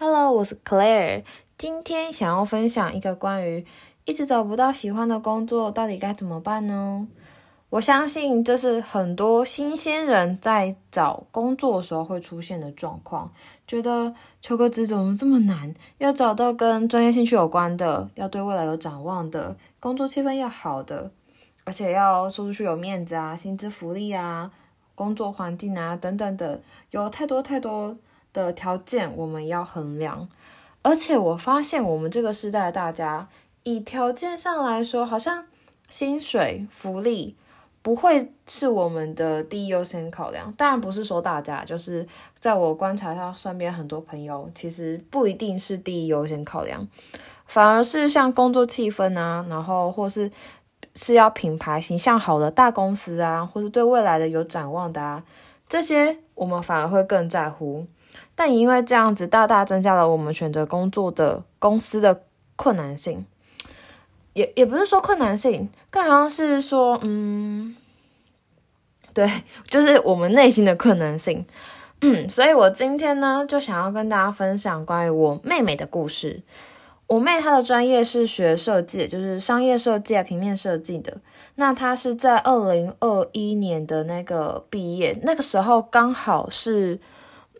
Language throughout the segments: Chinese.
Hello，我是 Claire，今天想要分享一个关于一直找不到喜欢的工作到底该怎么办呢？我相信这是很多新鲜人在找工作的时候会出现的状况，觉得求个职怎么这么难？要找到跟专业兴趣有关的，要对未来有展望的，工作气氛要好的，而且要说出去有面子啊，薪资福利啊，工作环境啊等等的，有太多太多。的条件我们要衡量，而且我发现我们这个时代大家以条件上来说，好像薪水福利不会是我们的第一优先考量。当然不是说大家，就是在我观察下身边很多朋友，其实不一定是第一优先考量，反而是像工作气氛啊，然后或是是要品牌形象好的大公司啊，或是对未来的有展望的啊，这些我们反而会更在乎。但因为这样子，大大增加了我们选择工作的公司的困难性，也也不是说困难性，更好像是说，嗯，对，就是我们内心的困难性。嗯，所以我今天呢，就想要跟大家分享关于我妹妹的故事。我妹她的专业是学设计，就是商业设计、平面设计的。那她是在二零二一年的那个毕业，那个时候刚好是。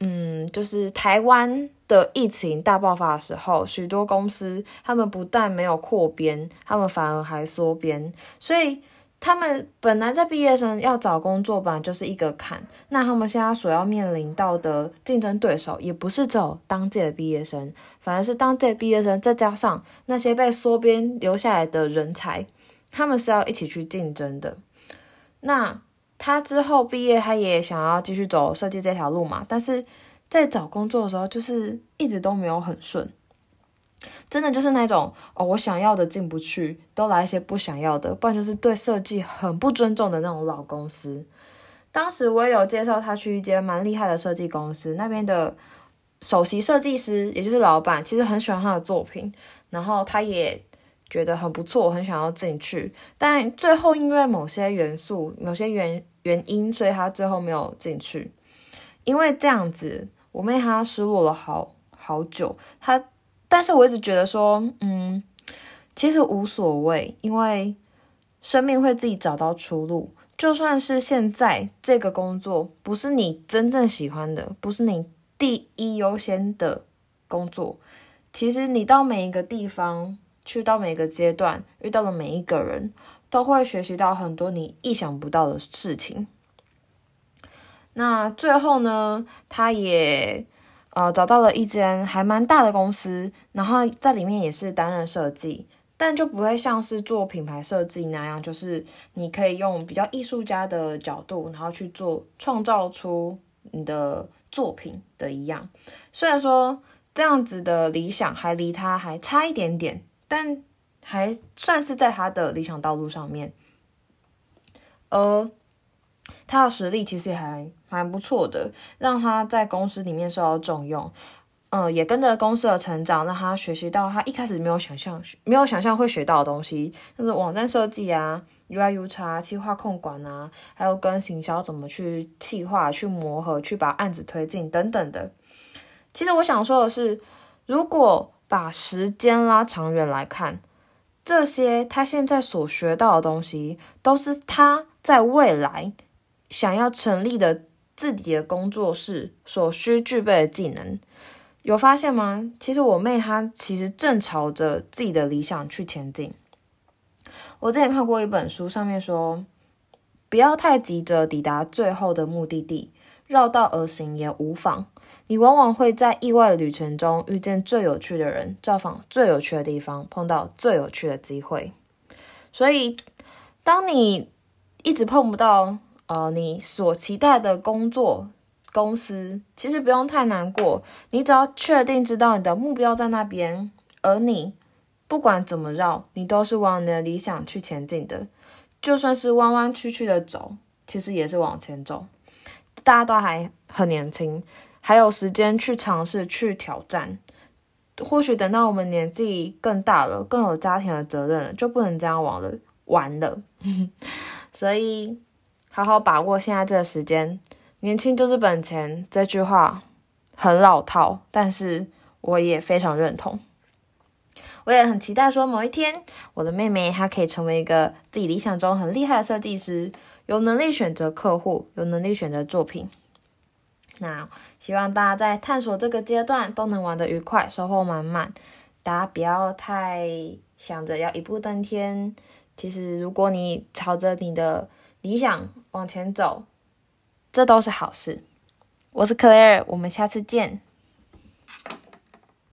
嗯，就是台湾的疫情大爆发的时候，许多公司他们不但没有扩编，他们反而还缩编，所以他们本来在毕业生要找工作吧，就是一个坎。那他们现在所要面临到的竞争对手，也不是只有当届的毕业生，反而是当届毕业生再加上那些被缩编留下来的人才，他们是要一起去竞争的。那。他之后毕业，他也想要继续走设计这条路嘛，但是在找工作的时候，就是一直都没有很顺，真的就是那种哦，我想要的进不去，都来一些不想要的，不然就是对设计很不尊重的那种老公司。当时我也有介绍他去一间蛮厉害的设计公司，那边的首席设计师，也就是老板，其实很喜欢他的作品，然后他也。觉得很不错，我很想要进去，但最后因为某些元素、某些原原因，所以他最后没有进去。因为这样子，我妹她失落了好好久。她，但是我一直觉得说，嗯，其实无所谓，因为生命会自己找到出路。就算是现在这个工作不是你真正喜欢的，不是你第一优先的工作，其实你到每一个地方。去到每个阶段，遇到的每一个人，都会学习到很多你意想不到的事情。那最后呢，他也呃找到了一间还蛮大的公司，然后在里面也是担任设计，但就不会像是做品牌设计那样，就是你可以用比较艺术家的角度，然后去做创造出你的作品的一样。虽然说这样子的理想还离他还差一点点。但还算是在他的理想道路上面，而他的实力其实还蛮不错的，让他在公司里面受到重用，嗯，也跟着公司的成长，让他学习到他一开始没有想象、没有想象会学到的东西，就是网站设计啊、UI、U 叉、企划控管啊，还有跟行销怎么去企划、去磨合、去把案子推进等等的。其实我想说的是，如果把时间拉长远来看，这些他现在所学到的东西，都是他在未来想要成立的自己的工作室所需具备的技能。有发现吗？其实我妹她其实正朝着自己的理想去前进。我之前看过一本书，上面说，不要太急着抵达最后的目的地，绕道而行也无妨。你往往会在意外的旅程中遇见最有趣的人，造访最有趣的地方，碰到最有趣的机会。所以，当你一直碰不到呃你所期待的工作公司，其实不用太难过。你只要确定知道你的目标在那边，而你不管怎么绕，你都是往你的理想去前进的。就算是弯弯曲曲的走，其实也是往前走。大家都还很年轻。还有时间去尝试、去挑战。或许等到我们年纪更大了，更有家庭的责任了，就不能这样玩了，玩了。所以，好好把握现在这个时间。年轻就是本钱，这句话很老套，但是我也非常认同。我也很期待说某一天，我的妹妹她可以成为一个自己理想中很厉害的设计师，有能力选择客户，有能力选择作品。那希望大家在探索这个阶段都能玩得愉快，收获满满。大家不要太想着要一步登天。其实，如果你朝着你的理想往前走，这都是好事。我是 Claire，我们下次见。